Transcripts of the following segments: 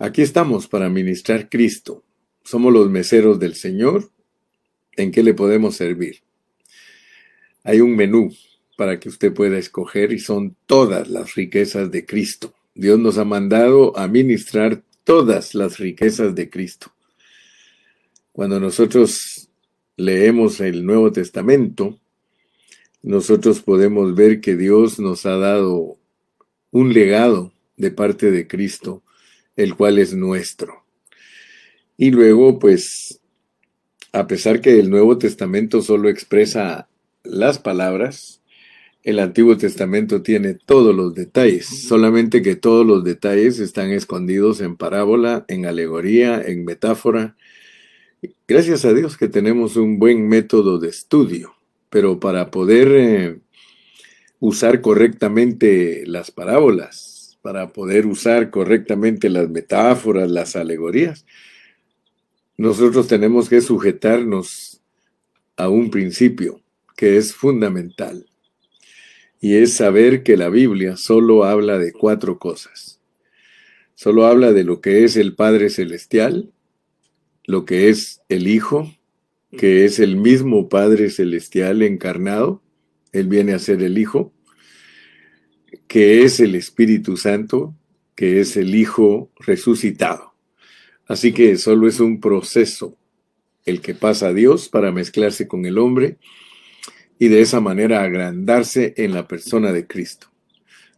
Aquí estamos para ministrar Cristo. Somos los meseros del Señor. ¿En qué le podemos servir? Hay un menú para que usted pueda escoger y son todas las riquezas de Cristo. Dios nos ha mandado a ministrar todas las riquezas de Cristo. Cuando nosotros leemos el Nuevo Testamento, nosotros podemos ver que Dios nos ha dado un legado de parte de Cristo, el cual es nuestro. Y luego, pues, a pesar que el Nuevo Testamento solo expresa las palabras, el Antiguo Testamento tiene todos los detalles, solamente que todos los detalles están escondidos en parábola, en alegoría, en metáfora. Gracias a Dios que tenemos un buen método de estudio, pero para poder eh, usar correctamente las parábolas, para poder usar correctamente las metáforas, las alegorías, nosotros tenemos que sujetarnos a un principio que es fundamental y es saber que la Biblia solo habla de cuatro cosas. Solo habla de lo que es el Padre Celestial, lo que es el Hijo, que es el mismo Padre Celestial encarnado, Él viene a ser el Hijo, que es el Espíritu Santo, que es el Hijo resucitado. Así que solo es un proceso el que pasa a Dios para mezclarse con el hombre y de esa manera agrandarse en la persona de Cristo.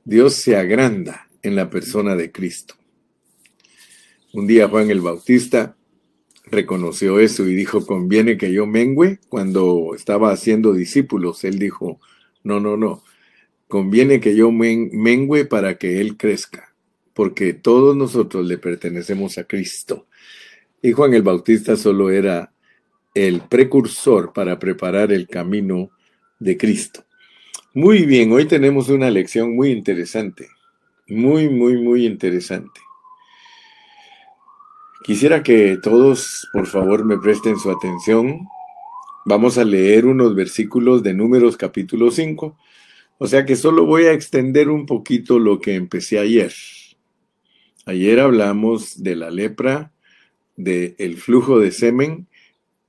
Dios se agranda en la persona de Cristo. Un día Juan el Bautista reconoció eso y dijo, conviene que yo mengüe cuando estaba haciendo discípulos. Él dijo, no, no, no, conviene que yo mengüe para que Él crezca, porque todos nosotros le pertenecemos a Cristo. Y Juan el Bautista solo era el precursor para preparar el camino de Cristo. Muy bien, hoy tenemos una lección muy interesante, muy, muy, muy interesante. Quisiera que todos, por favor, me presten su atención. Vamos a leer unos versículos de Números capítulo 5. O sea que solo voy a extender un poquito lo que empecé ayer. Ayer hablamos de la lepra, del el flujo de semen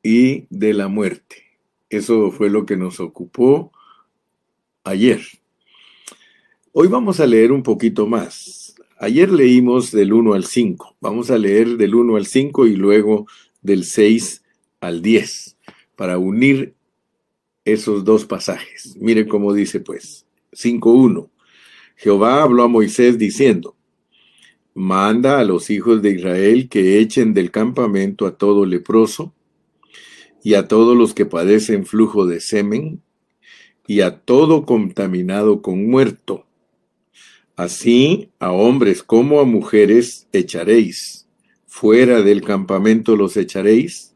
y de la muerte. Eso fue lo que nos ocupó ayer. Hoy vamos a leer un poquito más. Ayer leímos del 1 al 5. Vamos a leer del 1 al 5 y luego del 6 al 10 para unir esos dos pasajes. Mire cómo dice pues. 5.1. Jehová habló a Moisés diciendo, manda a los hijos de Israel que echen del campamento a todo leproso y a todos los que padecen flujo de semen, y a todo contaminado con muerto. Así a hombres como a mujeres echaréis, fuera del campamento los echaréis,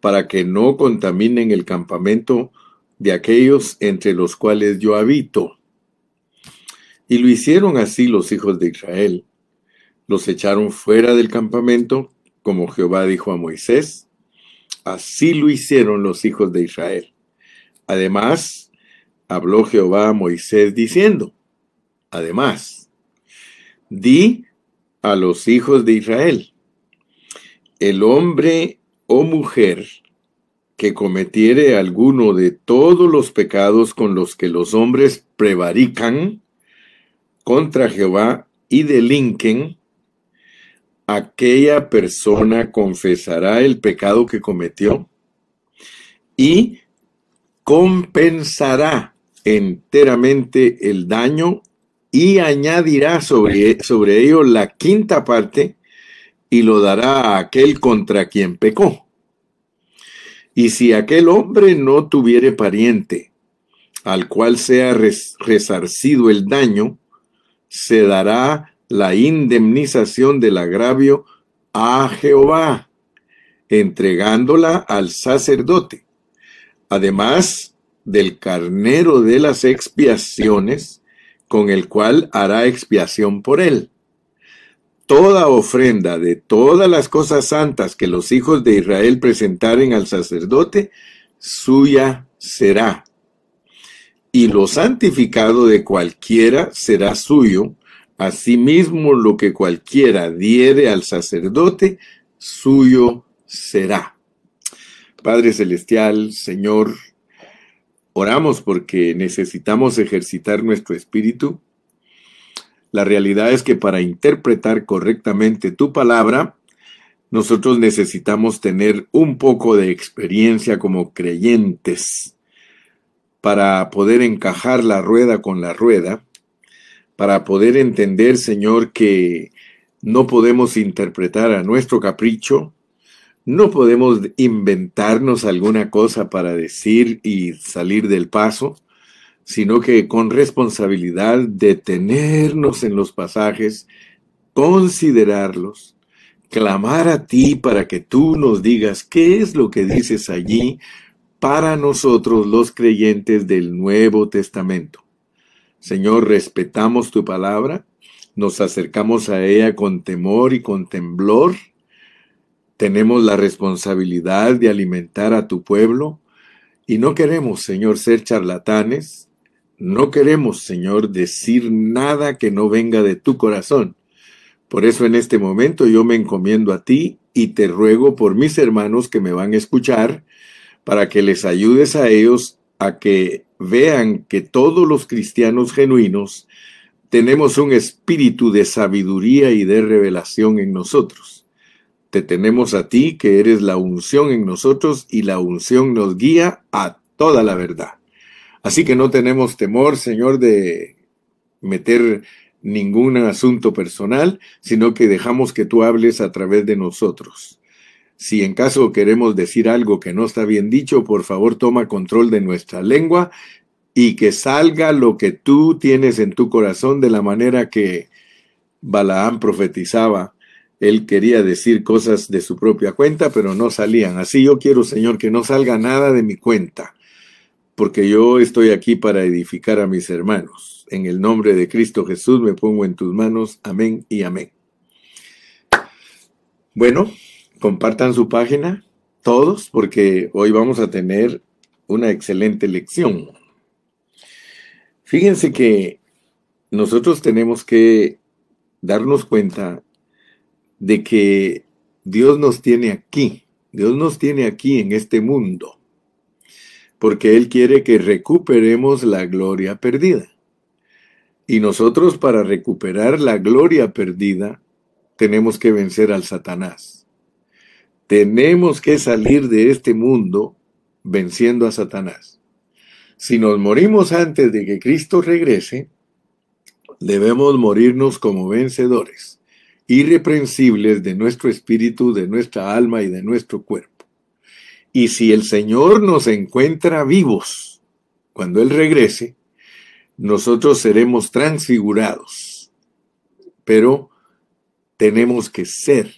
para que no contaminen el campamento de aquellos entre los cuales yo habito. Y lo hicieron así los hijos de Israel. Los echaron fuera del campamento, como Jehová dijo a Moisés, Así lo hicieron los hijos de Israel. Además, habló Jehová a Moisés diciendo, además, di a los hijos de Israel, el hombre o mujer que cometiere alguno de todos los pecados con los que los hombres prevarican contra Jehová y delinquen, aquella persona confesará el pecado que cometió y compensará enteramente el daño y añadirá sobre, sobre ello la quinta parte y lo dará a aquel contra quien pecó. Y si aquel hombre no tuviere pariente al cual sea resarcido el daño, se dará la indemnización del agravio a Jehová, entregándola al sacerdote, además del carnero de las expiaciones, con el cual hará expiación por él. Toda ofrenda de todas las cosas santas que los hijos de Israel presentaren al sacerdote, suya será. Y lo santificado de cualquiera será suyo, Asimismo, lo que cualquiera diere al sacerdote, suyo será. Padre Celestial, Señor, oramos porque necesitamos ejercitar nuestro espíritu. La realidad es que para interpretar correctamente tu palabra, nosotros necesitamos tener un poco de experiencia como creyentes. Para poder encajar la rueda con la rueda, para poder entender, Señor, que no podemos interpretar a nuestro capricho, no podemos inventarnos alguna cosa para decir y salir del paso, sino que con responsabilidad detenernos en los pasajes, considerarlos, clamar a ti para que tú nos digas qué es lo que dices allí para nosotros los creyentes del Nuevo Testamento. Señor, respetamos tu palabra, nos acercamos a ella con temor y con temblor. Tenemos la responsabilidad de alimentar a tu pueblo y no queremos, Señor, ser charlatanes. No queremos, Señor, decir nada que no venga de tu corazón por eso en este momento yo me encomiendo a ti y te ruego por mis hermanos que me van a escuchar para que les ayudes a ellos a que vean que todos los cristianos genuinos tenemos un espíritu de sabiduría y de revelación en nosotros. Te tenemos a ti que eres la unción en nosotros y la unción nos guía a toda la verdad. Así que no tenemos temor, Señor, de meter ningún asunto personal, sino que dejamos que tú hables a través de nosotros. Si en caso queremos decir algo que no está bien dicho, por favor toma control de nuestra lengua y que salga lo que tú tienes en tu corazón de la manera que Balaam profetizaba. Él quería decir cosas de su propia cuenta, pero no salían. Así yo quiero, Señor, que no salga nada de mi cuenta, porque yo estoy aquí para edificar a mis hermanos. En el nombre de Cristo Jesús me pongo en tus manos. Amén y amén. Bueno, compartan su página todos porque hoy vamos a tener una excelente lección. Fíjense que nosotros tenemos que darnos cuenta de que Dios nos tiene aquí, Dios nos tiene aquí en este mundo, porque Él quiere que recuperemos la gloria perdida. Y nosotros para recuperar la gloria perdida, tenemos que vencer al Satanás. Tenemos que salir de este mundo venciendo a Satanás. Si nos morimos antes de que Cristo regrese, debemos morirnos como vencedores, irreprensibles de nuestro espíritu, de nuestra alma y de nuestro cuerpo. Y si el Señor nos encuentra vivos cuando Él regrese, nosotros seremos transfigurados, pero tenemos que ser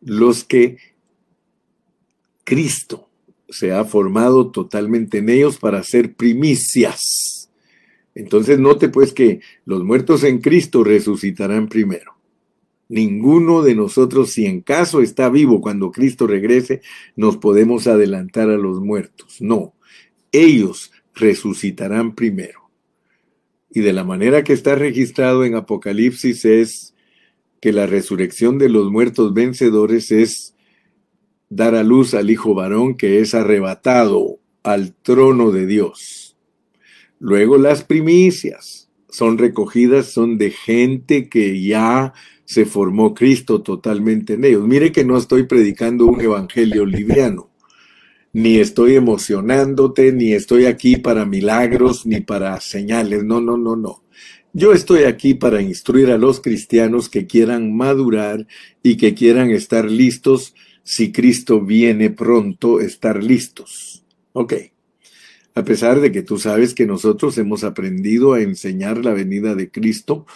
los que Cristo se ha formado totalmente en ellos para ser primicias. Entonces note pues que los muertos en Cristo resucitarán primero. Ninguno de nosotros, si en caso está vivo cuando Cristo regrese, nos podemos adelantar a los muertos. No, ellos resucitarán primero. Y de la manera que está registrado en Apocalipsis es que la resurrección de los muertos vencedores es dar a luz al Hijo varón que es arrebatado al trono de Dios. Luego las primicias son recogidas, son de gente que ya se formó Cristo totalmente en ellos. Mire que no estoy predicando un evangelio liviano ni estoy emocionándote, ni estoy aquí para milagros, ni para señales. No, no, no, no. Yo estoy aquí para instruir a los cristianos que quieran madurar y que quieran estar listos si Cristo viene pronto, estar listos. Ok. A pesar de que tú sabes que nosotros hemos aprendido a enseñar la venida de Cristo,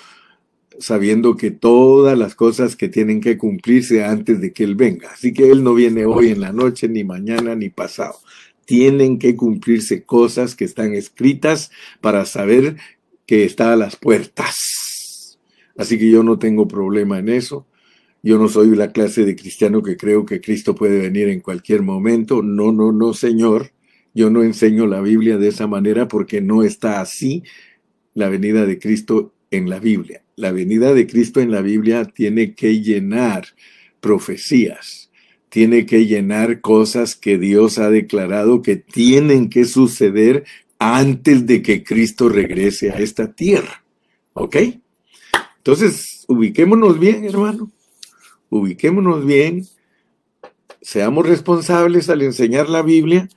sabiendo que todas las cosas que tienen que cumplirse antes de que Él venga. Así que Él no viene hoy en la noche, ni mañana, ni pasado. Tienen que cumplirse cosas que están escritas para saber que está a las puertas. Así que yo no tengo problema en eso. Yo no soy la clase de cristiano que creo que Cristo puede venir en cualquier momento. No, no, no, Señor. Yo no enseño la Biblia de esa manera porque no está así la venida de Cristo en la Biblia. La venida de Cristo en la Biblia tiene que llenar profecías, tiene que llenar cosas que Dios ha declarado que tienen que suceder antes de que Cristo regrese a esta tierra. ¿Ok? Entonces, ubiquémonos bien, hermano. Ubiquémonos bien. Seamos responsables al enseñar la Biblia.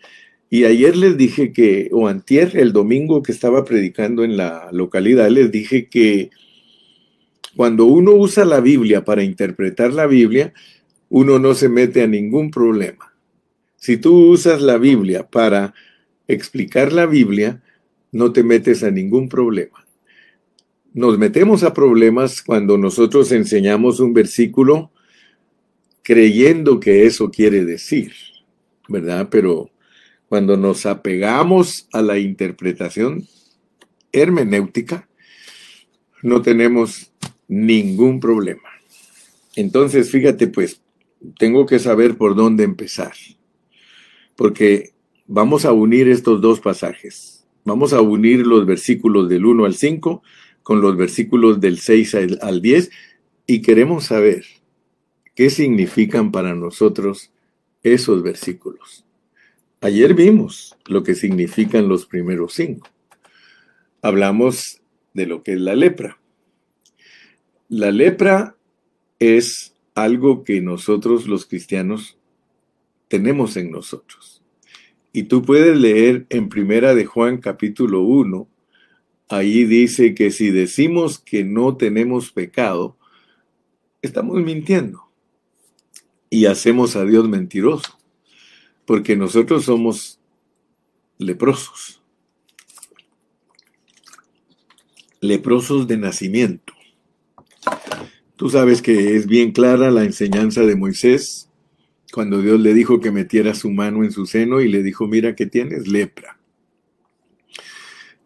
Y ayer les dije que, o antier, el domingo que estaba predicando en la localidad, les dije que cuando uno usa la Biblia para interpretar la Biblia, uno no se mete a ningún problema. Si tú usas la Biblia para explicar la Biblia, no te metes a ningún problema. Nos metemos a problemas cuando nosotros enseñamos un versículo creyendo que eso quiere decir, ¿verdad? Pero cuando nos apegamos a la interpretación hermenéutica, no tenemos ningún problema. Entonces, fíjate, pues, tengo que saber por dónde empezar, porque vamos a unir estos dos pasajes. Vamos a unir los versículos del 1 al 5 con los versículos del 6 al 10 y queremos saber qué significan para nosotros esos versículos. Ayer vimos lo que significan los primeros cinco. Hablamos de lo que es la lepra. La lepra es algo que nosotros los cristianos tenemos en nosotros. Y tú puedes leer en Primera de Juan capítulo 1, ahí dice que si decimos que no tenemos pecado, estamos mintiendo y hacemos a Dios mentiroso, porque nosotros somos leprosos, leprosos de nacimiento. Tú sabes que es bien clara la enseñanza de Moisés cuando Dios le dijo que metiera su mano en su seno y le dijo, mira que tienes lepra.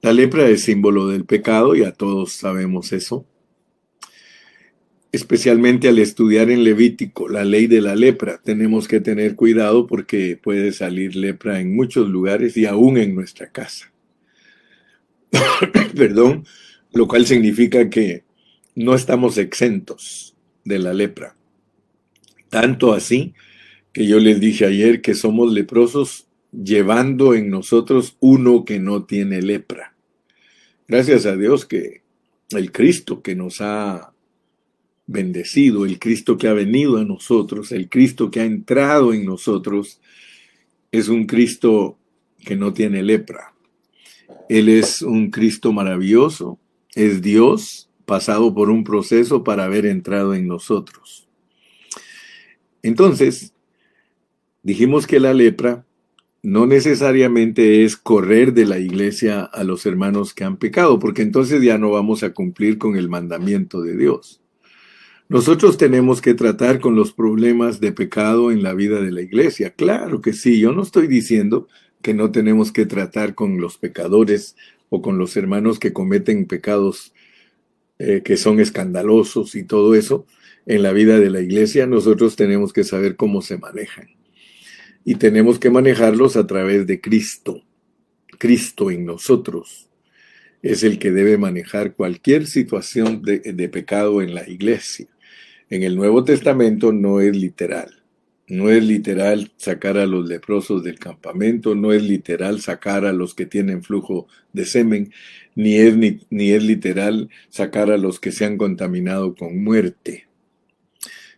La lepra es símbolo del pecado, ya todos sabemos eso. Especialmente al estudiar en Levítico la ley de la lepra, tenemos que tener cuidado porque puede salir lepra en muchos lugares y aún en nuestra casa. Perdón, lo cual significa que no estamos exentos de la lepra. Tanto así que yo les dije ayer que somos leprosos llevando en nosotros uno que no tiene lepra. Gracias a Dios que el Cristo que nos ha bendecido, el Cristo que ha venido a nosotros, el Cristo que ha entrado en nosotros, es un Cristo que no tiene lepra. Él es un Cristo maravilloso, es Dios, pasado por un proceso para haber entrado en nosotros. Entonces, dijimos que la lepra no necesariamente es correr de la iglesia a los hermanos que han pecado, porque entonces ya no vamos a cumplir con el mandamiento de Dios. Nosotros tenemos que tratar con los problemas de pecado en la vida de la iglesia. Claro que sí, yo no estoy diciendo que no tenemos que tratar con los pecadores o con los hermanos que cometen pecados eh, que son escandalosos y todo eso en la vida de la iglesia, nosotros tenemos que saber cómo se manejan. Y tenemos que manejarlos a través de Cristo. Cristo en nosotros es el que debe manejar cualquier situación de, de pecado en la iglesia. En el Nuevo Testamento no es literal. No es literal sacar a los leprosos del campamento, no es literal sacar a los que tienen flujo de semen, ni es, ni, ni es literal sacar a los que se han contaminado con muerte,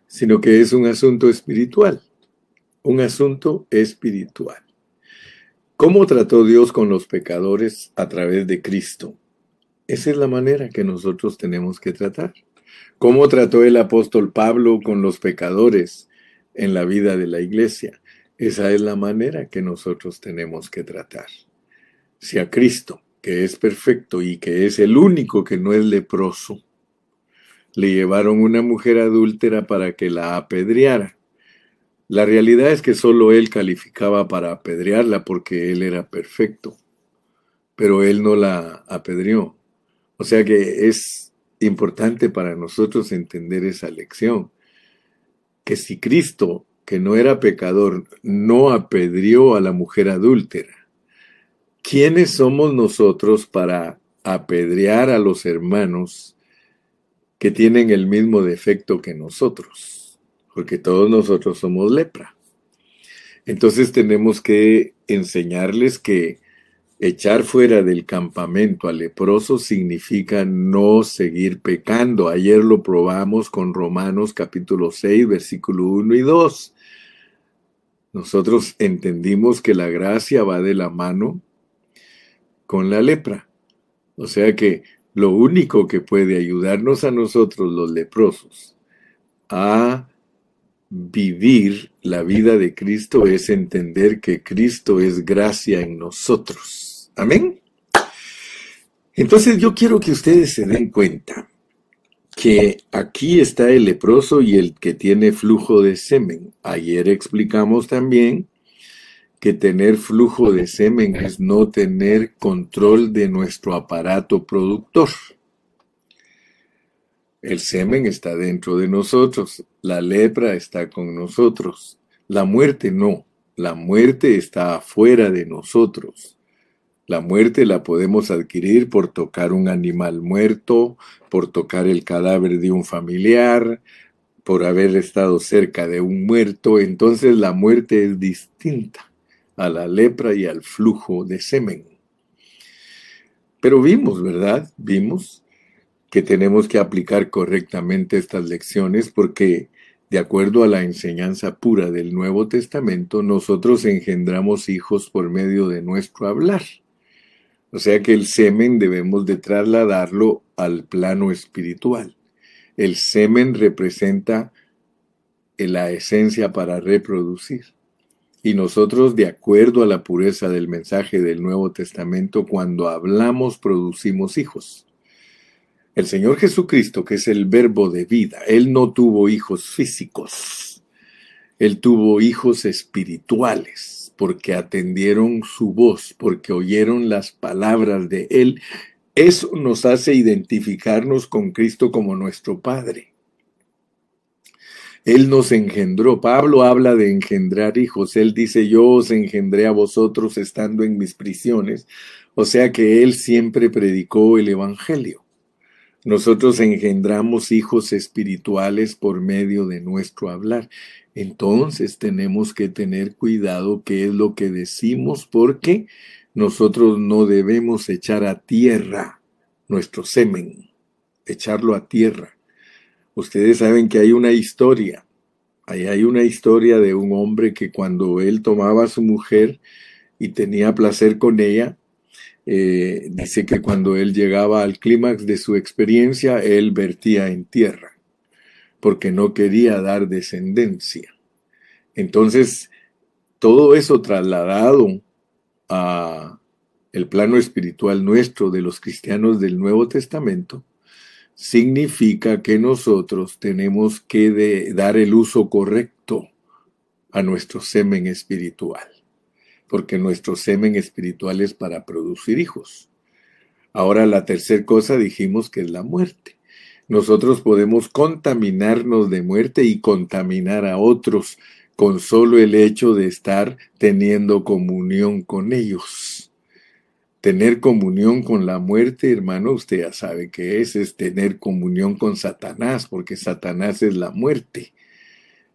sino que es un asunto espiritual, un asunto espiritual. ¿Cómo trató Dios con los pecadores a través de Cristo? Esa es la manera que nosotros tenemos que tratar. ¿Cómo trató el apóstol Pablo con los pecadores en la vida de la iglesia. Esa es la manera que nosotros tenemos que tratar. Si a Cristo, que es perfecto y que es el único que no es leproso, le llevaron una mujer adúltera para que la apedreara. La realidad es que solo él calificaba para apedrearla porque él era perfecto, pero él no la apedreó. O sea que es importante para nosotros entender esa lección que si Cristo, que no era pecador, no apedrió a la mujer adúltera, ¿quiénes somos nosotros para apedrear a los hermanos que tienen el mismo defecto que nosotros, porque todos nosotros somos lepra. Entonces tenemos que enseñarles que echar fuera del campamento al leproso significa no seguir pecando. Ayer lo probamos con Romanos capítulo 6, versículo 1 y 2. Nosotros entendimos que la gracia va de la mano con la lepra. O sea que lo único que puede ayudarnos a nosotros los leprosos a vivir la vida de Cristo es entender que Cristo es gracia en nosotros. Amén. Entonces yo quiero que ustedes se den cuenta que aquí está el leproso y el que tiene flujo de semen. Ayer explicamos también que tener flujo de semen es no tener control de nuestro aparato productor. El semen está dentro de nosotros, la lepra está con nosotros, la muerte no, la muerte está afuera de nosotros. La muerte la podemos adquirir por tocar un animal muerto, por tocar el cadáver de un familiar, por haber estado cerca de un muerto. Entonces la muerte es distinta a la lepra y al flujo de semen. Pero vimos, ¿verdad? Vimos que tenemos que aplicar correctamente estas lecciones porque, de acuerdo a la enseñanza pura del Nuevo Testamento, nosotros engendramos hijos por medio de nuestro hablar. O sea que el semen debemos de trasladarlo al plano espiritual. El semen representa la esencia para reproducir. Y nosotros, de acuerdo a la pureza del mensaje del Nuevo Testamento, cuando hablamos producimos hijos. El Señor Jesucristo, que es el verbo de vida, Él no tuvo hijos físicos, Él tuvo hijos espirituales, porque atendieron su voz, porque oyeron las palabras de Él. Eso nos hace identificarnos con Cristo como nuestro Padre. Él nos engendró. Pablo habla de engendrar hijos. Él dice, yo os engendré a vosotros estando en mis prisiones. O sea que Él siempre predicó el Evangelio. Nosotros engendramos hijos espirituales por medio de nuestro hablar. Entonces tenemos que tener cuidado qué es lo que decimos porque nosotros no debemos echar a tierra nuestro semen, echarlo a tierra. Ustedes saben que hay una historia, ahí hay una historia de un hombre que cuando él tomaba a su mujer y tenía placer con ella, eh, dice que cuando él llegaba al clímax de su experiencia, él vertía en tierra, porque no quería dar descendencia. Entonces, todo eso trasladado a el plano espiritual nuestro de los cristianos del Nuevo Testamento, significa que nosotros tenemos que dar el uso correcto a nuestro semen espiritual porque nuestro semen espiritual es para producir hijos. Ahora la tercera cosa dijimos que es la muerte. Nosotros podemos contaminarnos de muerte y contaminar a otros con solo el hecho de estar teniendo comunión con ellos. Tener comunión con la muerte, hermano, usted ya sabe que es, es tener comunión con Satanás, porque Satanás es la muerte.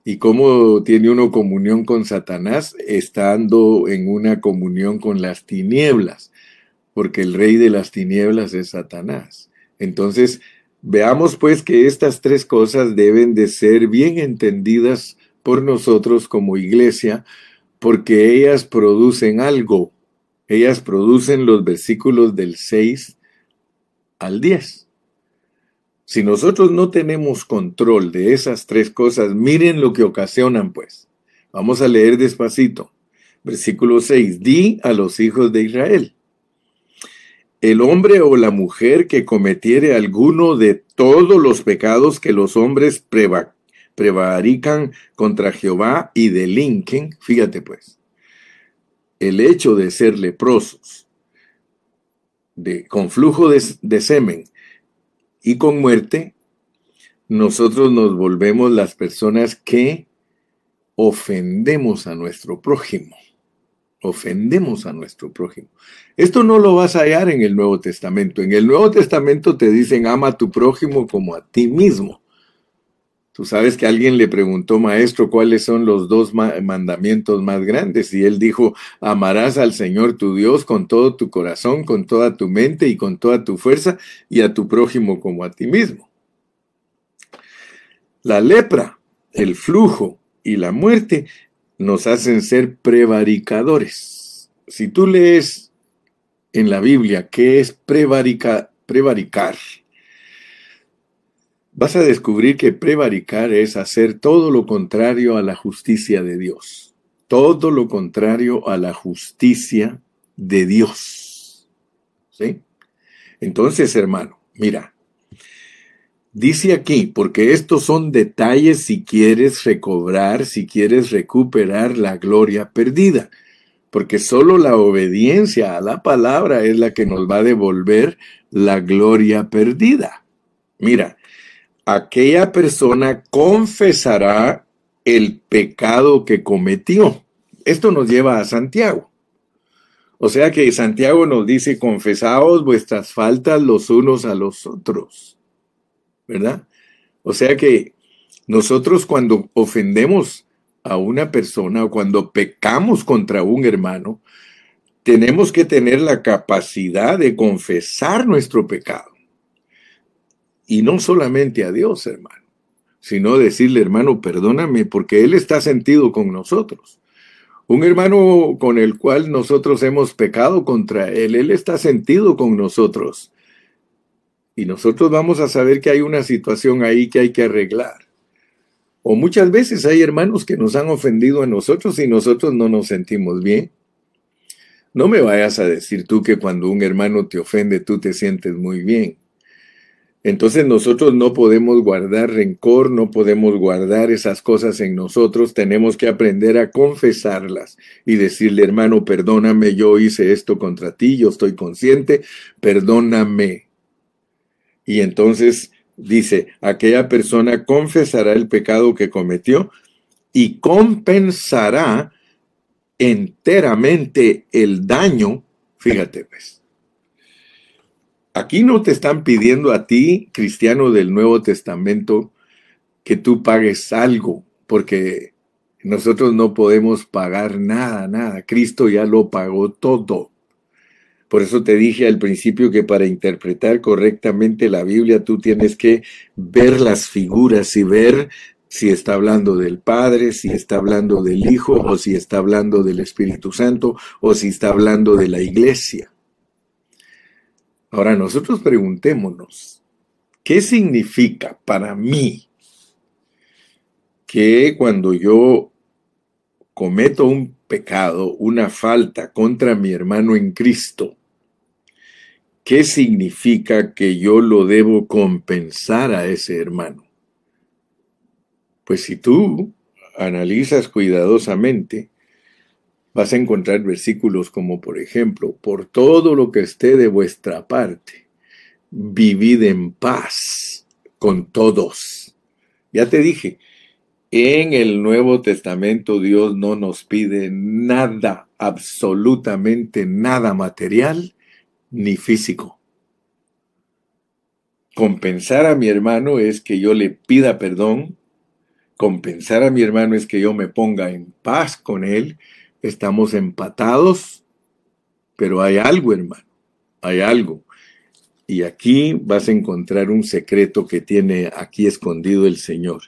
¿Y cómo tiene uno comunión con Satanás? Estando en una comunión con las tinieblas, porque el rey de las tinieblas es Satanás. Entonces, veamos pues que estas tres cosas deben de ser bien entendidas por nosotros como iglesia, porque ellas producen algo. Ellas producen los versículos del 6 al 10. Si nosotros no tenemos control de esas tres cosas, miren lo que ocasionan, pues. Vamos a leer despacito. Versículo 6. Di a los hijos de Israel. El hombre o la mujer que cometiere alguno de todos los pecados que los hombres prevarican contra Jehová y delinquen, fíjate pues, el hecho de ser leprosos, de, con flujo de semen, y con muerte, nosotros nos volvemos las personas que ofendemos a nuestro prójimo. ofendemos a nuestro prójimo. Esto no lo vas a hallar en el Nuevo Testamento. En el Nuevo Testamento te dicen ama a tu prójimo como a ti mismo. Tú sabes que alguien le preguntó, maestro, cuáles son los dos mandamientos más grandes. Y él dijo, amarás al Señor tu Dios con todo tu corazón, con toda tu mente y con toda tu fuerza, y a tu prójimo como a ti mismo. La lepra, el flujo y la muerte nos hacen ser prevaricadores. Si tú lees en la Biblia qué es prevaricar, vas a descubrir que prevaricar es hacer todo lo contrario a la justicia de Dios. Todo lo contrario a la justicia de Dios. ¿Sí? Entonces, hermano, mira, Dice aquí, porque estos son detalles si quieres recobrar, si quieres recuperar la gloria perdida, porque solo la obediencia a la palabra es la que nos va a devolver la gloria perdida. Mira, aquella persona confesará el pecado que cometió. Esto nos lleva a Santiago. O sea que Santiago nos dice, confesaos vuestras faltas los unos a los otros ¿verdad? O sea que nosotros cuando ofendemos a una persona o cuando pecamos contra un hermano, tenemos que tener la capacidad de confesar nuestro pecado. Y no solamente a Dios, hermano, sino decirle, hermano, perdóname, porque Él está sentido con nosotros. Un hermano con el cual nosotros hemos pecado contra Él, Él está sentido con nosotros. Y nosotros vamos a saber que hay una situación ahí que hay que arreglar. O muchas veces hay hermanos que nos han ofendido a nosotros y nosotros no nos sentimos bien. No me vayas a decir tú que cuando un hermano te ofende tú te sientes muy bien. Entonces nosotros no podemos guardar rencor, no podemos guardar esas cosas en nosotros, tenemos que aprender a confesarlas y decirle, hermano, perdóname, yo hice esto contra ti, yo estoy consciente, perdóname. Y entonces dice, aquella persona confesará el pecado que cometió y compensará enteramente el daño. Fíjate, pues. Aquí no te están pidiendo a ti, cristiano del Nuevo Testamento, que tú pagues algo, porque nosotros no podemos pagar nada, nada. Cristo ya lo pagó todo. Por eso te dije al principio que para interpretar correctamente la Biblia tú tienes que ver las figuras y ver si está hablando del Padre, si está hablando del Hijo, o si está hablando del Espíritu Santo, o si está hablando de la iglesia. Ahora nosotros preguntémonos, ¿qué significa para mí que cuando yo cometo un pecado, una falta contra mi hermano en Cristo, ¿qué significa que yo lo debo compensar a ese hermano? Pues si tú analizas cuidadosamente, vas a encontrar versículos como, por ejemplo, por todo lo que esté de vuestra parte, vivid en paz con todos. Ya te dije, en el Nuevo Testamento Dios no nos pide nada, absolutamente nada material ni físico. Compensar a mi hermano es que yo le pida perdón. Compensar a mi hermano es que yo me ponga en paz con él. Estamos empatados, pero hay algo, hermano. Hay algo. Y aquí vas a encontrar un secreto que tiene aquí escondido el Señor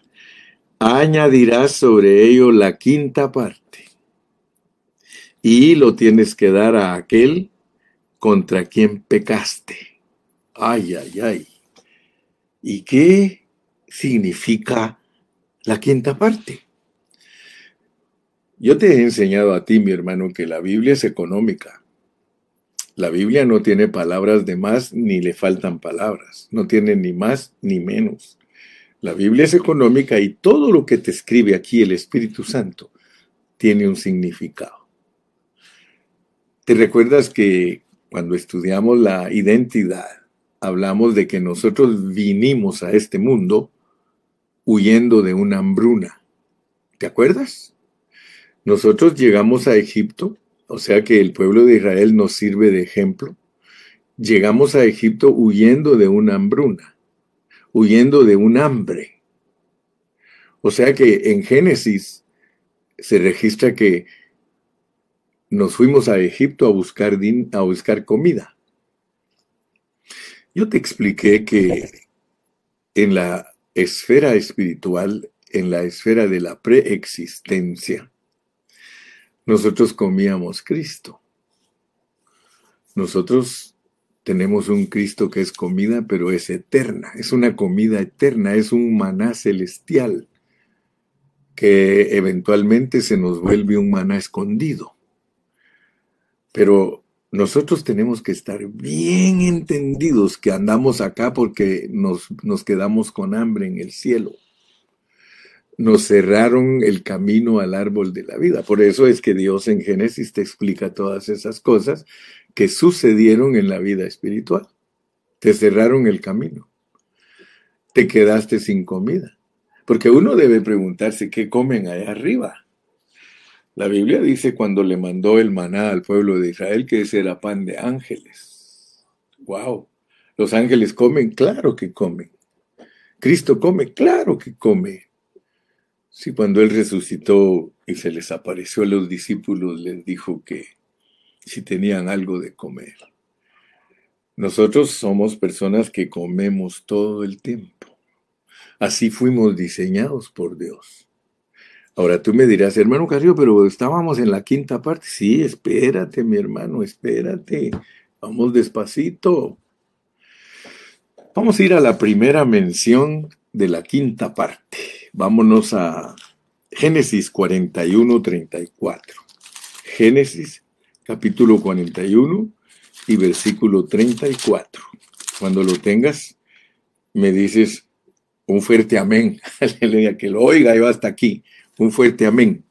añadirás sobre ello la quinta parte y lo tienes que dar a aquel contra quien pecaste. Ay, ay, ay. ¿Y qué significa la quinta parte? Yo te he enseñado a ti, mi hermano, que la Biblia es económica. La Biblia no tiene palabras de más ni le faltan palabras. No tiene ni más ni menos. La Biblia es económica y todo lo que te escribe aquí el Espíritu Santo tiene un significado. ¿Te recuerdas que cuando estudiamos la identidad, hablamos de que nosotros vinimos a este mundo huyendo de una hambruna? ¿Te acuerdas? Nosotros llegamos a Egipto O sea que el pueblo de Israel nos sirve de ejemplo. Llegamos a Egipto huyendo de una hambruna, huyendo de un hambre. O sea que en Génesis se registra que nos fuimos a Egipto a buscar, a buscar comida. Yo te expliqué que en la esfera espiritual, en la esfera de la preexistencia, nosotros comíamos Cristo. Nosotros tenemos un Cristo que es comida, pero es eterna, es una comida eterna, es un maná celestial que eventualmente se nos vuelve un maná escondido. Pero nosotros tenemos que estar bien entendidos que andamos acá porque nos, nos quedamos con hambre en el cielo nos cerraron el camino al árbol de la vida. Por eso es que Dios en Génesis te explica todas esas cosas que sucedieron en la vida espiritual. Te cerraron el camino. Te quedaste sin comida. Porque uno debe preguntarse qué comen allá arriba. La Biblia dice cuando le mandó el maná al pueblo de Israel que ese era pan de ángeles. ¡Wow! Los ángeles comen, claro que comen. Cristo come, claro que come. Sí, cuando Él resucitó y se les apareció a los discípulos, les dijo que si tenían algo de comer. Nosotros somos personas que comemos todo el tiempo. Así fuimos diseñados por Dios. Ahora tú me dirás, hermano Carrillo, pero estábamos en la quinta parte. Sí, espérate, mi hermano, espérate. Vamos despacito. Vamos a ir a la primera mención de la quinta parte. Vámonos a Génesis 41, 34. Génesis capítulo 41 y versículo 34. Cuando lo tengas, me dices un fuerte amén. que lo oiga yo hasta aquí. Un fuerte amén.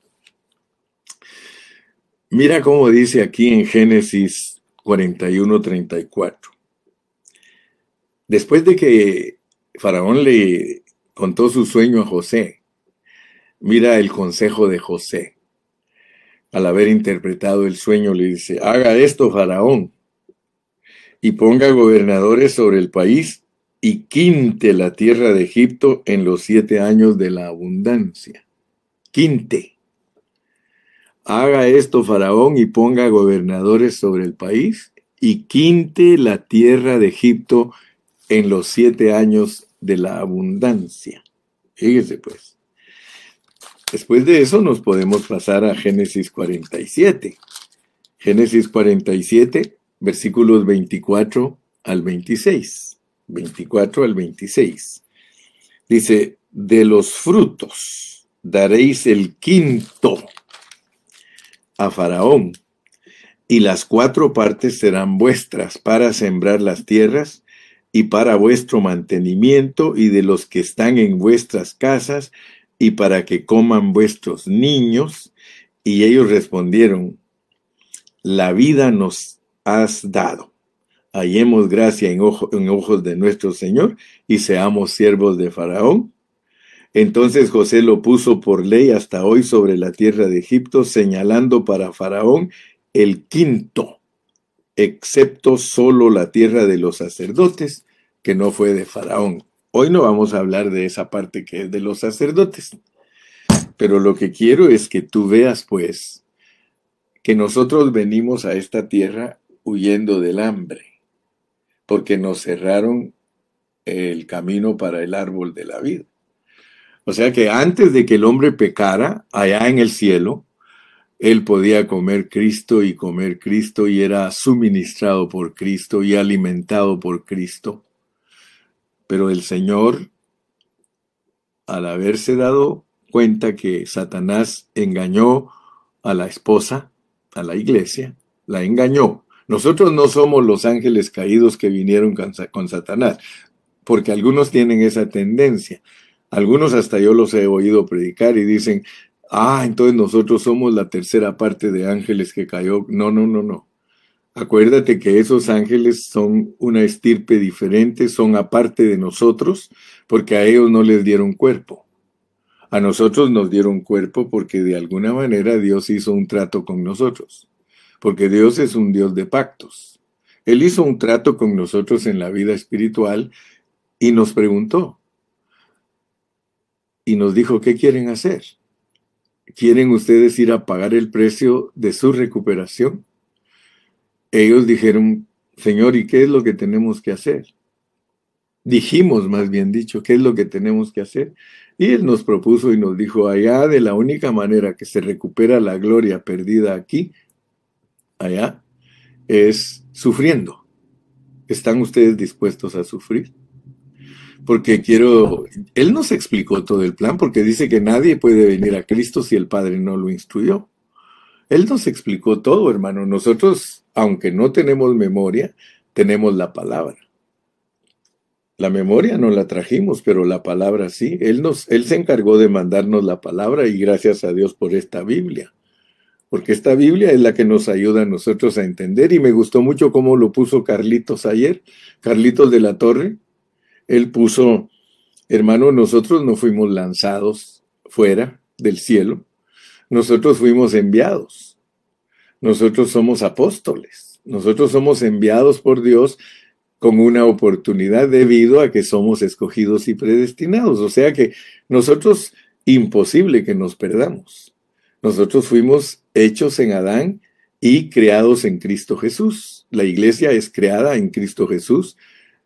Mira cómo dice aquí en Génesis 41, 34. Después de que Faraón le contó su sueño a José. Mira el consejo de José. Al haber interpretado el sueño le dice, haga esto, faraón, y ponga gobernadores sobre el país y quinte la tierra de Egipto en los siete años de la abundancia. Quinte. Haga esto, faraón, y ponga gobernadores sobre el país y quinte la tierra de Egipto en los siete años de la abundancia. Fíjese pues. Después de eso nos podemos pasar a Génesis 47. Génesis 47, versículos 24 al 26. 24 al 26. Dice, de los frutos daréis el quinto a Faraón, y las cuatro partes serán vuestras para sembrar las tierras y para vuestro mantenimiento y de los que están en vuestras casas y para que coman vuestros niños. Y ellos respondieron, la vida nos has dado. Hallemos gracia en, en ojos de nuestro Señor y seamos siervos de Faraón. Entonces José lo puso por ley hasta hoy sobre la tierra de Egipto, señalando para Faraón el quinto excepto solo la tierra de los sacerdotes, que no fue de Faraón. Hoy no vamos a hablar de esa parte que es de los sacerdotes, pero lo que quiero es que tú veas, pues, que nosotros venimos a esta tierra huyendo del hambre, porque nos cerraron el camino para el árbol de la vida. O sea que antes de que el hombre pecara allá en el cielo, él podía comer Cristo y comer Cristo y era suministrado por Cristo y alimentado por Cristo. Pero el Señor, al haberse dado cuenta que Satanás engañó a la esposa, a la iglesia, la engañó. Nosotros no somos los ángeles caídos que vinieron con, Satanás, porque algunos tienen esa tendencia. Algunos hasta yo los he oído predicar y dicen, Ah, entonces nosotros somos la tercera parte de ángeles que cayó. No, no, no, no. Acuérdate que esos ángeles son una estirpe diferente, son aparte de nosotros, porque a ellos no les dieron cuerpo. A nosotros nos dieron cuerpo porque de alguna manera Dios hizo un trato con nosotros. porque Dios es un Dios de pactos. Él hizo un trato con nosotros en la vida espiritual y nos preguntó. Y nos dijo, ¿qué quieren hacer? ¿Quieren ustedes ir a pagar el precio de su recuperación? Ellos dijeron, Señor, ¿y qué es lo que tenemos que hacer? Dijimos, más bien dicho, ¿qué es lo que tenemos que hacer? Y Él nos propuso y nos dijo, allá de la única manera que se recupera la gloria perdida aquí, allá, es sufriendo. ¿Están ustedes dispuestos a sufrir? Porque quiero, Él nos explicó todo el plan, porque dice que nadie puede venir a Cristo si el Padre no lo instruyó. Él nos explicó todo, hermano. Nosotros, aunque no tenemos memoria, tenemos la palabra. La memoria no la trajimos, pero la palabra sí. Él, nos, él se encargó de mandarnos la palabra y gracias a Dios por esta Biblia. Porque esta Biblia es la que nos ayuda a nosotros a entender y me gustó mucho cómo lo puso Carlitos ayer, Carlitos de la Torre. Él puso, hermano, nosotros no fuimos lanzados fuera del cielo, nosotros fuimos enviados. Nosotros somos apóstoles. Nosotros somos enviados por Dios con una oportunidad debido a que somos escogidos y predestinados. O sea que nosotros, imposible que nos perdamos. Nosotros fuimos hechos en Adán y creados en Cristo Jesús. La iglesia es creada en Cristo Jesús.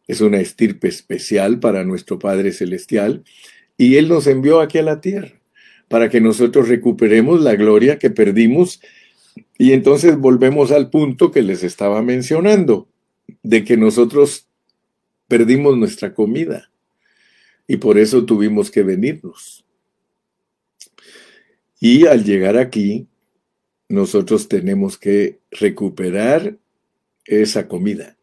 Es una estirpe especial para nuestro Padre Celestial. Y Él nos envió aquí a la tierra para que nosotros recuperemos la gloria que perdimos. Y entonces volvemos al punto que les estaba mencionando, de que nosotros perdimos nuestra comida y por eso tuvimos que venirnos. Y al llegar aquí, nosotros tenemos que recuperar esa comida.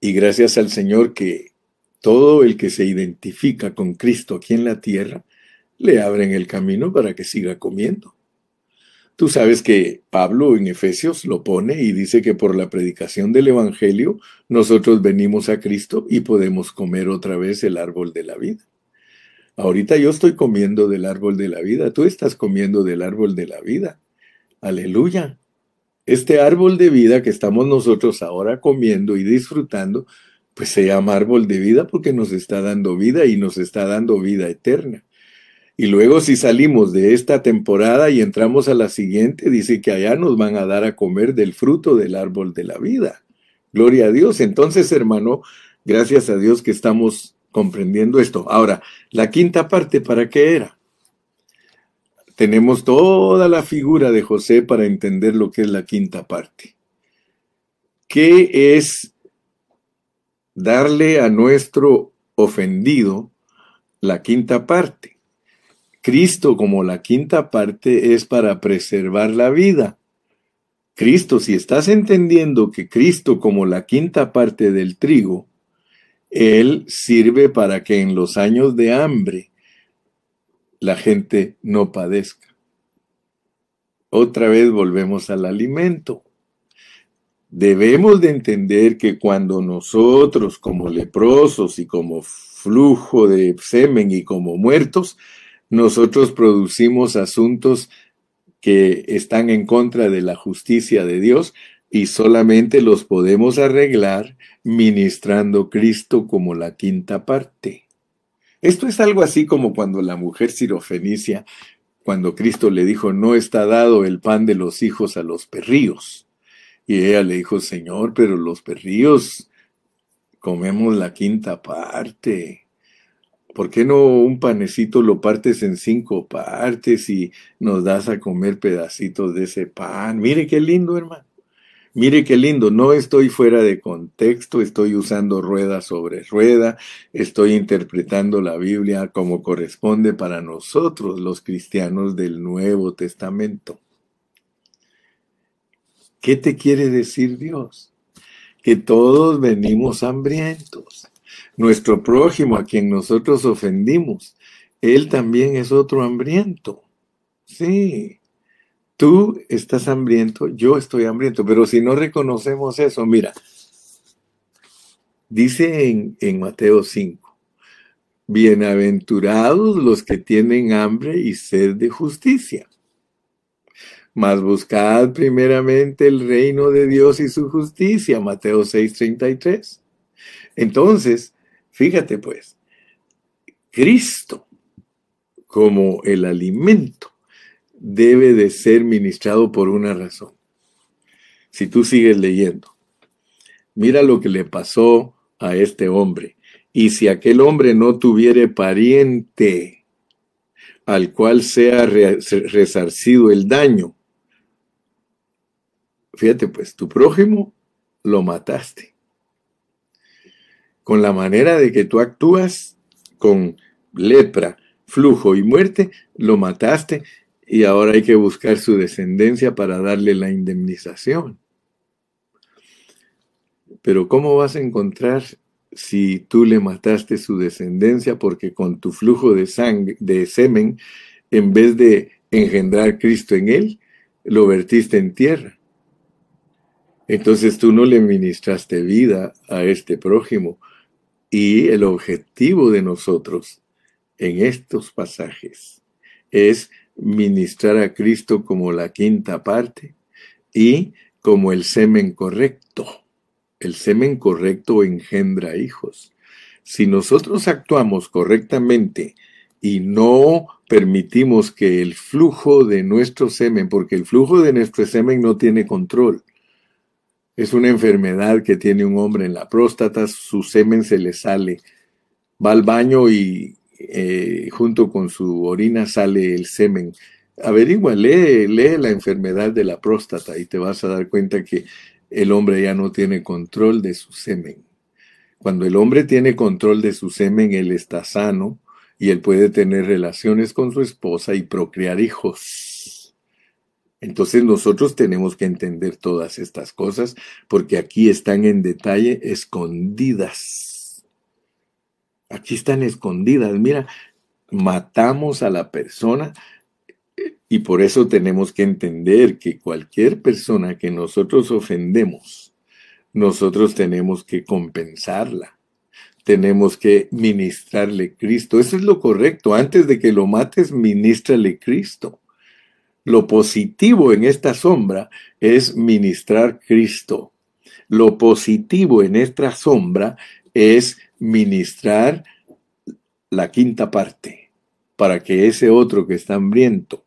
Y gracias al Señor que todo el que se identifica con Cristo aquí en la tierra, le abren el camino para que siga comiendo. Tú sabes que Pablo en Efesios lo pone y dice que por la predicación del Evangelio nosotros venimos a Cristo y podemos comer otra vez el árbol de la vida. Ahorita yo estoy comiendo del árbol de la vida, tú estás comiendo del árbol de la vida. Aleluya. Este árbol de vida que estamos nosotros ahora comiendo y disfrutando, pues se llama árbol de vida porque nos está dando vida y nos está dando vida eterna. Y luego si salimos de esta temporada y entramos a la siguiente, dice que allá nos van a dar a comer del fruto del árbol de la vida. Gloria a Dios. Entonces, hermano, gracias a Dios que estamos comprendiendo esto. Ahora, la quinta parte, ¿para qué era? Tenemos toda la figura de José para entender lo que es la quinta parte. ¿Qué es darle a nuestro ofendido la quinta parte? Cristo como la quinta parte es para preservar la vida. Cristo, si estás entendiendo que Cristo como la quinta parte del trigo, Él sirve para que en los años de hambre la gente no padezca. Otra vez volvemos al alimento. Debemos de entender que cuando nosotros como leprosos y como flujo de semen y como muertos, nosotros producimos asuntos que están en contra de la justicia de Dios y solamente los podemos arreglar ministrando Cristo como la quinta parte. Esto es algo así como cuando la mujer sirofenicia, cuando Cristo le dijo, no está dado el pan de los hijos a los perríos. Y ella le dijo, Señor, pero los perríos comemos la quinta parte. ¿Por qué no un panecito lo partes en cinco partes y nos das a comer pedacitos de ese pan? Mire qué lindo, hermano. Mire qué lindo, no estoy fuera de contexto, estoy usando rueda sobre rueda, estoy interpretando la Biblia como corresponde para nosotros los cristianos del Nuevo Testamento. ¿Qué te quiere decir Dios? Que todos venimos hambrientos nuestro prójimo a quien nosotros ofendimos, él también es otro hambriento. Sí, tú estás hambriento, yo estoy hambriento, pero si no reconocemos eso, mira, dice en, Mateo 5, bienaventurados los que tienen hambre y sed de justicia, mas buscad primeramente el reino de Dios y su justicia, Mateo 6:33. Entonces, fíjate pues, Cristo como el alimento debe de ser ministrado por una razón. Si tú sigues leyendo, mira lo que le pasó a este hombre. Y si aquel hombre no tuviere pariente al cual sea resarcido el daño, fíjate pues, tu prójimo lo mataste. Con la manera de que tú actúas con lepra, flujo y muerte, lo mataste y ahora hay que buscar su descendencia para darle la indemnización. Pero ¿cómo vas a encontrar si tú le mataste su descendencia porque con tu flujo de sangre, de semen, en vez de engendrar Cristo en él, lo vertiste en tierra? Entonces tú no le ministraste vida a este prójimo. Y el objetivo de nosotros en estos pasajes es ministrar a Cristo como la quinta parte y como el semen correcto. El semen correcto engendra hijos. Si nosotros actuamos correctamente y no permitimos que el flujo de nuestro semen, porque el flujo de nuestro semen no tiene control, es una enfermedad que tiene un hombre en la próstata, su semen se le sale, va al baño y eh, junto con su orina sale el semen. Averigua, lee, lee la enfermedad de la próstata y te vas a dar cuenta que el hombre ya no tiene control de su semen. Cuando el hombre tiene control de su semen, él está sano y él puede tener relaciones con su esposa y procrear hijos. Entonces nosotros tenemos que entender todas estas cosas porque aquí están en detalle escondidas. Aquí están escondidas. Mira, matamos a la persona y por eso tenemos que entender que cualquier persona que nosotros ofendemos, nosotros tenemos que compensarla. Tenemos que ministrarle Cristo. Eso es lo correcto. Antes de que lo mates, ministrale Cristo. Lo positivo en esta sombra es ministrar Cristo. Lo positivo en esta sombra es ministrar la quinta parte para que ese otro que está hambriento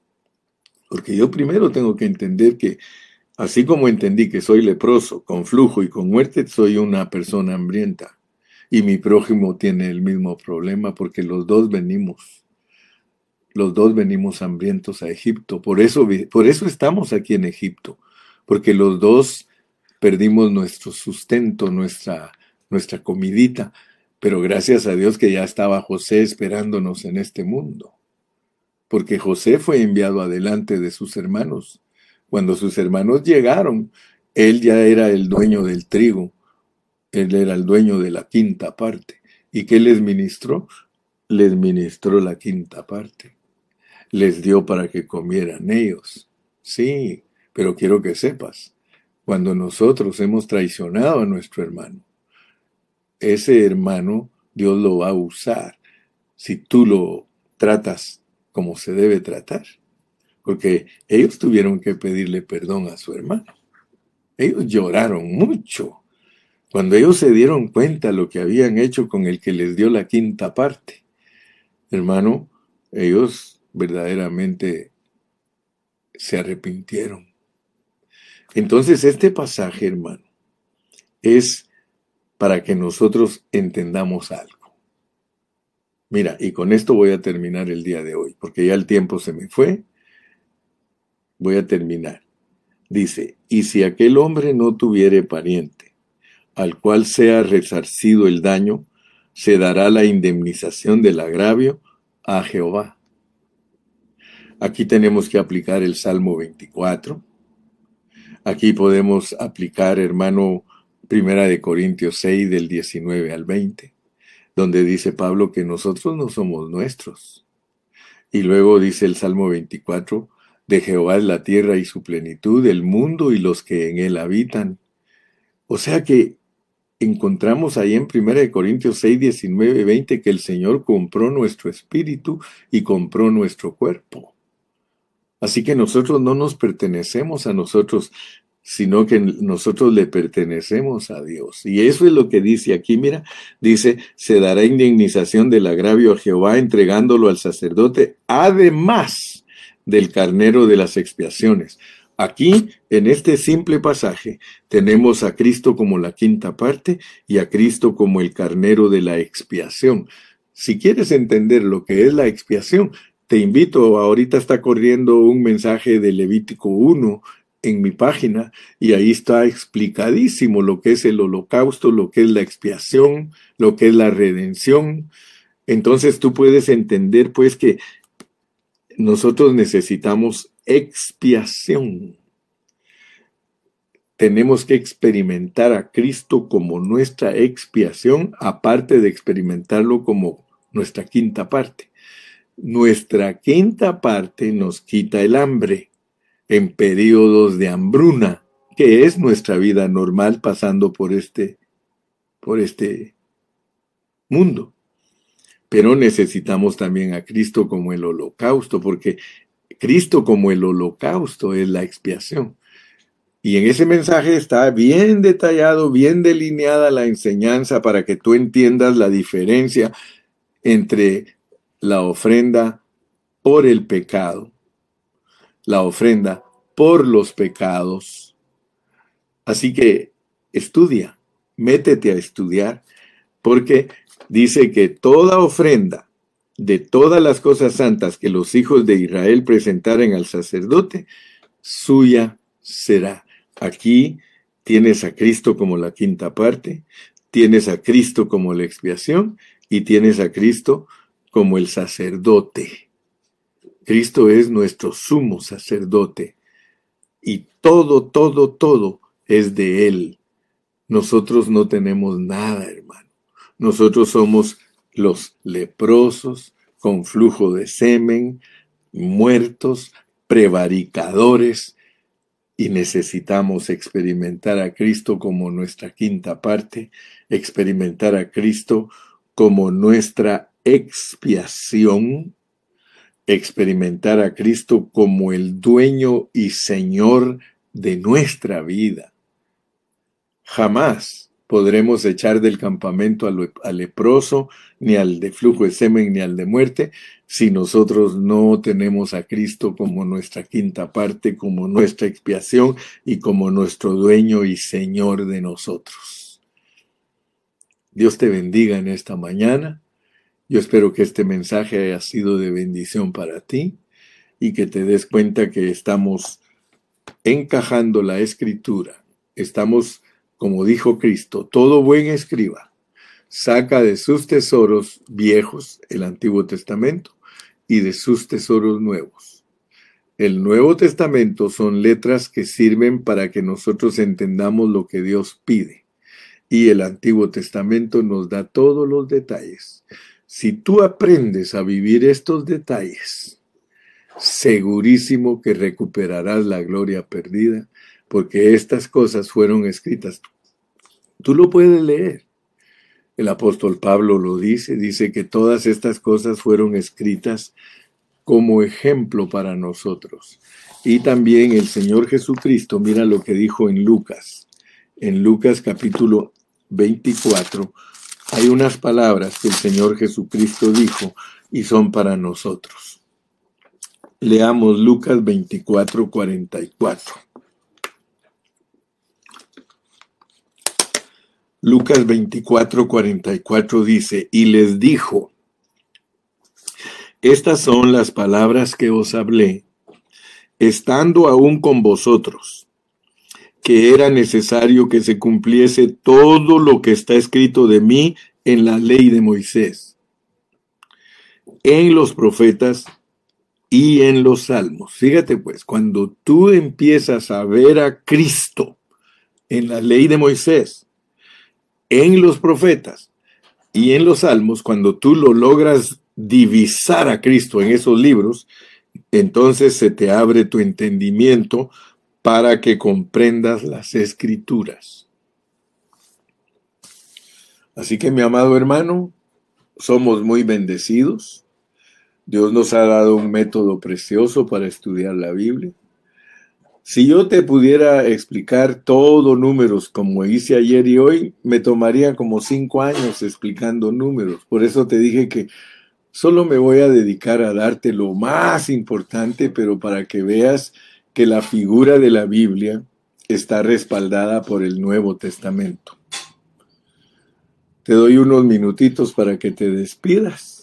porque yo primero tengo que entender que, así como entendí que soy leproso, con flujo y con muerte, soy una persona hambrienta. Y mi prójimo tiene el mismo problema porque los dos venimos. Los dos venimos hambrientos a Egipto. Por eso, por eso estamos aquí en Egipto. Porque los dos perdimos nuestro sustento, nuestra, nuestra comidita. Pero gracias a Dios que ya estaba José esperándonos en este mundo porque José fue enviado adelante de sus hermanos. Cuando sus hermanos llegaron, él ya era el dueño del trigo, él era el dueño de la quinta parte. ¿Y qué les ministró? Les ministró la quinta parte. Les dio para que comieran ellos. Sí, pero quiero que sepas, cuando nosotros hemos traicionado a nuestro hermano, ese hermano Dios lo va a usar si tú lo tratas como se debe tratar. Porque ellos tuvieron que pedirle perdón a su hermano. Ellos lloraron mucho cuando ellos se dieron cuenta lo que habían hecho con el que les dio la quinta parte. Hermano, ellos verdaderamente se arrepintieron. Entonces este pasaje, hermano, es para que nosotros entendamos algo. Mira, y con esto voy a terminar el día de hoy, porque ya el tiempo se me fue. Voy a terminar. Dice, y si aquel hombre no tuviere pariente, al cual sea resarcido el daño, se dará la indemnización del agravio a Jehová. Aquí tenemos que aplicar el Salmo 24. Aquí podemos aplicar, hermano, Primera de Corintios 6 del 19 al 20 donde dice Pablo que nosotros no somos nuestros. Y luego dice el Salmo 24, de Jehová es la tierra y su plenitud, el mundo y los que en él habitan. O sea que encontramos ahí en 1 Corintios 6, 19 20 que el Señor compró nuestro espíritu y compró nuestro cuerpo. Así que nosotros no nos pertenecemos a nosotros, sino que nosotros le pertenecemos a Dios. Y eso es lo que dice aquí, mira, dice, se dará indemnización del agravio a Jehová entregándolo al sacerdote, además del carnero de las expiaciones. Aquí, en este simple pasaje, tenemos a Cristo como la quinta parte y a Cristo como el carnero de la expiación. Si quieres entender lo que es la expiación, te invito, ahorita está corriendo un mensaje de Levítico 1 en mi página y ahí está explicadísimo lo que es el holocausto, lo que es la expiación, lo que es la redención. Entonces tú puedes entender pues que nosotros necesitamos expiación. Tenemos que experimentar a Cristo como nuestra expiación, aparte de experimentarlo como nuestra quinta parte. Nuestra quinta parte nos quita el hambre en periodos de hambruna, que es nuestra vida normal pasando por este, por este mundo. Pero necesitamos también a Cristo como el holocausto, porque Cristo como el holocausto es la expiación. Y en ese mensaje está bien detallado, bien delineada la enseñanza para que tú entiendas la diferencia entre la ofrenda por el pecado, la ofrenda por los pecados. Así que estudia, métete a estudiar, porque dice que toda ofrenda de todas las cosas santas que los hijos de Israel presentaren al sacerdote, suya será. Aquí tienes a Cristo como la quinta parte, tienes a Cristo como la expiación y tienes a Cristo como el sacerdote. Cristo es nuestro sumo sacerdote y todo, todo, todo es de Él. Nosotros no tenemos nada, hermano. Nosotros somos los leprosos, con flujo de semen, muertos, prevaricadores, y necesitamos experimentar a Cristo como nuestra quinta parte, experimentar a Cristo como nuestra expiación, experimentar a Cristo como el dueño y Señor de nuestra vida. Jamás podremos echar del campamento al, leproso, ni al de flujo de semen, ni al de muerte, si nosotros no tenemos a Cristo como nuestra quinta parte, como nuestra expiación y como nuestro dueño y Señor de nosotros. Dios te bendiga en esta mañana. Yo espero que este mensaje haya sido de bendición para ti y que te des cuenta que estamos encajando la escritura, estamos como dijo Cristo, todo buen escriba saca de sus tesoros viejos, el Antiguo Testamento, y de sus tesoros nuevos. El Nuevo Testamento son letras que sirven para que nosotros entendamos lo que Dios pide. Y el Antiguo Testamento nos da todos los detalles. Si tú aprendes a vivir estos detalles, segurísimo que recuperarás la gloria perdida porque estas cosas fueron escritas. Tú lo puedes leer. El apóstol Pablo lo dice, dice que todas estas cosas fueron escritas como ejemplo para nosotros. Y también el Señor Jesucristo, mira lo que dijo en Lucas. En Lucas capítulo 24 hay unas palabras que el Señor Jesucristo dijo y son para nosotros. Leamos Lucas 24, 44. Lucas 24, 44 dice, y les dijo, estas son las palabras que os hablé, estando aún con vosotros, que era necesario que se cumpliese todo lo que está escrito de mí en la ley de Moisés, en los profetas y en los salmos. Fíjate pues, cuando tú empiezas a ver a Cristo en la ley de Moisés, en los profetas y en los salmos, cuando tú lo logras divisar a Cristo en esos libros, entonces se te abre tu entendimiento para que comprendas las escrituras. Así que mi amado hermano, somos muy bendecidos Dios nos ha dado un método precioso para estudiar la Biblia. Si yo te pudiera explicar todo números como hice ayer y hoy, me tomaría como cinco años explicando números. Por eso te dije que solo me voy a dedicar a darte lo más importante, pero para que veas que la figura de la Biblia está respaldada por el Nuevo Testamento. Te doy unos minutitos para que te despidas